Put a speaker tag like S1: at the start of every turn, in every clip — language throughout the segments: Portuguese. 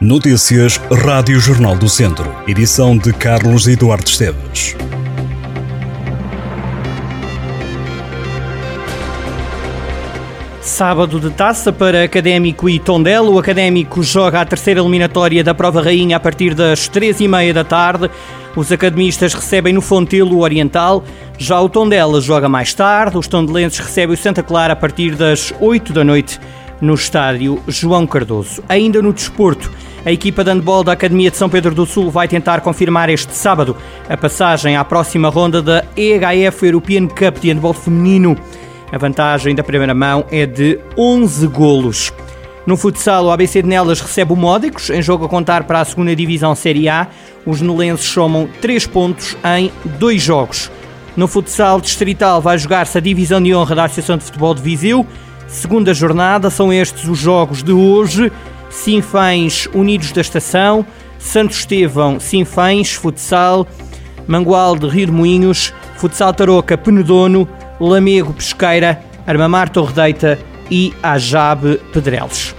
S1: Notícias Rádio Jornal do Centro. Edição de Carlos Eduardo Esteves.
S2: Sábado de taça para Académico e Tondela. O Académico joga a terceira eliminatória da Prova Rainha a partir das três e meia da tarde. Os academistas recebem no Fontelo Oriental. Já o Tondela joga mais tarde. Os tondelenses recebem o Santa Clara a partir das 8 da noite no estádio João Cardoso. Ainda no desporto, a equipa de handball da Academia de São Pedro do Sul vai tentar confirmar este sábado a passagem à próxima ronda da EHF European Cup de handball feminino. A vantagem da primeira mão é de 11 golos. No futsal, o ABC de Nelas recebe o Módicos, em jogo a contar para a segunda Divisão Série A. Os nelenses somam 3 pontos em 2 jogos. No futsal distrital vai jogar-se a Divisão de Honra da Associação de Futebol de Viseu. Segunda jornada, são estes os jogos de hoje. Sinfãs Unidos da Estação, Santo Estevão, Sinfãs, Futsal, Mangual de Rio de Moinhos, Futsal Tarouca, Penedono, Lamego Pesqueira, Armamar Torredeita e Ajabe Pedrelos.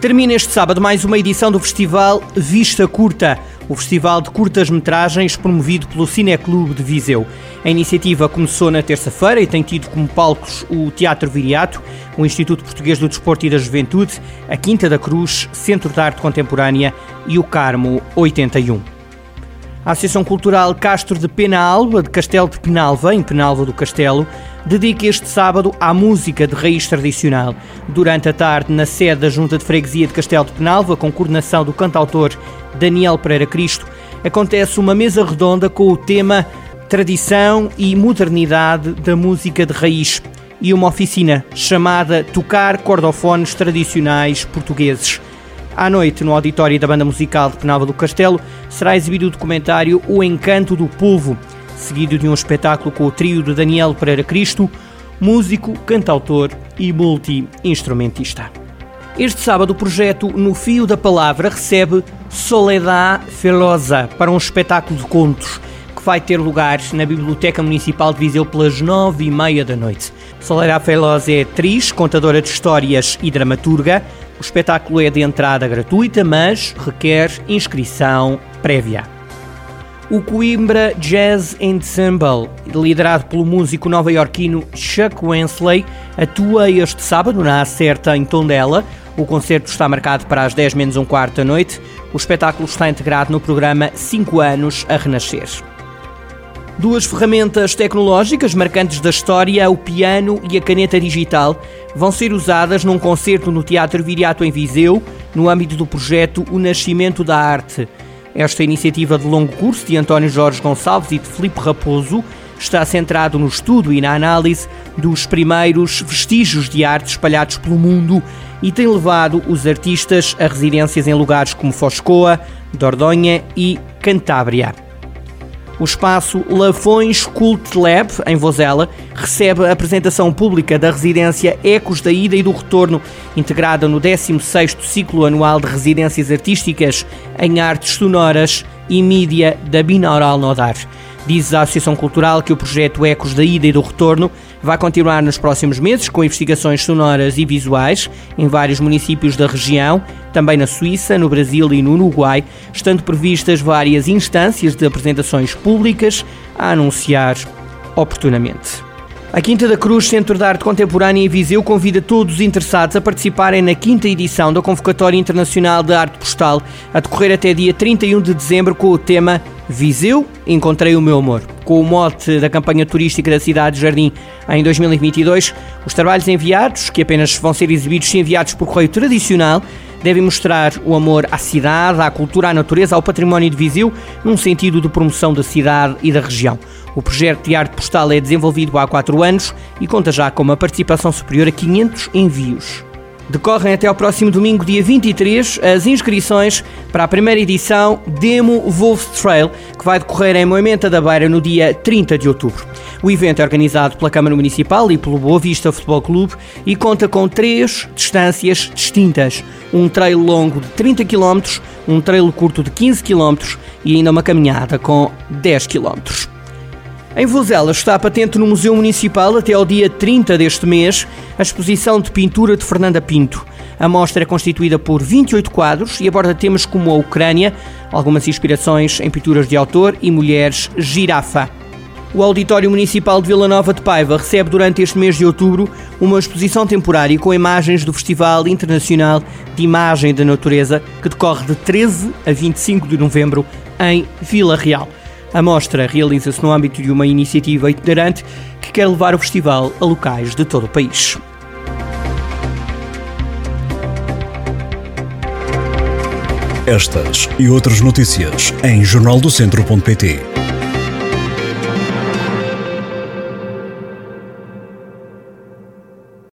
S2: Termina este sábado mais uma edição do festival Vista Curta, o festival de curtas-metragens promovido pelo Cineclube de Viseu. A iniciativa começou na terça-feira e tem tido como palcos o Teatro Viriato, o Instituto Português do Desporto e da Juventude, a Quinta da Cruz, Centro de Arte Contemporânea e o Carmo 81. A Associação Cultural Castro de Penalva, de Castelo de Penalva, em Penalva do Castelo, dedica este sábado à música de raiz tradicional. Durante a tarde, na sede da Junta de Freguesia de Castelo de Penalva, com coordenação do cantautor Daniel Pereira Cristo, acontece uma mesa redonda com o tema Tradição e Modernidade da Música de Raiz e uma oficina chamada Tocar Cordofones Tradicionais Portugueses. À noite, no auditório da Banda Musical de Penalva do Castelo, será exibido o documentário O Encanto do Povo, seguido de um espetáculo com o trio de Daniel Pereira Cristo, músico, cantautor e multi-instrumentista. Este sábado, o projeto No Fio da Palavra recebe Soledad Felosa para um espetáculo de contos que vai ter lugar na Biblioteca Municipal de Viseu pelas nove e meia da noite. Soledad Felosa é atriz, contadora de histórias e dramaturga. O espetáculo é de entrada gratuita, mas requer inscrição prévia. O Coimbra Jazz Ensemble, liderado pelo músico nova-iorquino Chuck Wensley, atua este sábado na Acerta em Tondela. O concerto está marcado para as 10 menos um quarto da noite. O espetáculo está integrado no programa 5 anos a renascer. Duas ferramentas tecnológicas marcantes da história, o piano e a caneta digital, vão ser usadas num concerto no Teatro Viriato em Viseu, no âmbito do projeto O Nascimento da Arte. Esta iniciativa de longo curso de António Jorge Gonçalves e de Filipe Raposo está centrado no estudo e na análise dos primeiros vestígios de arte espalhados pelo mundo e tem levado os artistas a residências em lugares como Foscoa, Dordogne e Cantábria. O espaço Lafões Cult Lab, em Vozela, recebe a apresentação pública da residência Ecos da Ida e do Retorno, integrada no 16º ciclo anual de residências artísticas em artes sonoras e mídia da Binaural Nodar. Diz a Associação Cultural que o projeto Ecos da Ida e do Retorno vai continuar nos próximos meses com investigações sonoras e visuais em vários municípios da região, também na Suíça, no Brasil e no Uruguai, estando previstas várias instâncias de apresentações públicas a anunciar oportunamente. A Quinta da Cruz, Centro de Arte Contemporânea em Viseu, convida todos os interessados a participarem na quinta edição da Convocatória Internacional de Arte Postal, a decorrer até dia 31 de dezembro com o tema Viseu, Encontrei o Meu Amor. Com o mote da campanha turística da cidade de Jardim em 2022, os trabalhos enviados, que apenas vão ser exibidos se enviados por correio tradicional, devem mostrar o amor à cidade, à cultura, à natureza, ao património de Viseu, num sentido de promoção da cidade e da região. O projeto de arte postal é desenvolvido há quatro anos e conta já com uma participação superior a 500 envios. Decorrem até ao próximo domingo, dia 23, as inscrições para a primeira edição Demo Wolf Trail, que vai decorrer em Moimenta da Beira no dia 30 de outubro. O evento é organizado pela Câmara Municipal e pelo Boa Vista Futebol Clube e conta com três distâncias distintas: um trail longo de 30 km, um trail curto de 15 km e ainda uma caminhada com 10 km. Em Vozela está patente no Museu Municipal até ao dia 30 deste mês a exposição de pintura de Fernanda Pinto. A mostra é constituída por 28 quadros e aborda temas como a Ucrânia, algumas inspirações em pinturas de autor e mulheres girafa. O Auditório Municipal de Vila Nova de Paiva recebe durante este mês de outubro uma exposição temporária com imagens do Festival Internacional de Imagem da Natureza, que decorre de 13 a 25 de novembro em Vila Real. A mostra realiza-se no âmbito de uma iniciativa itinerante que quer levar o festival a locais de todo o país.
S1: Estas e outras notícias em jornaldocentro.pt.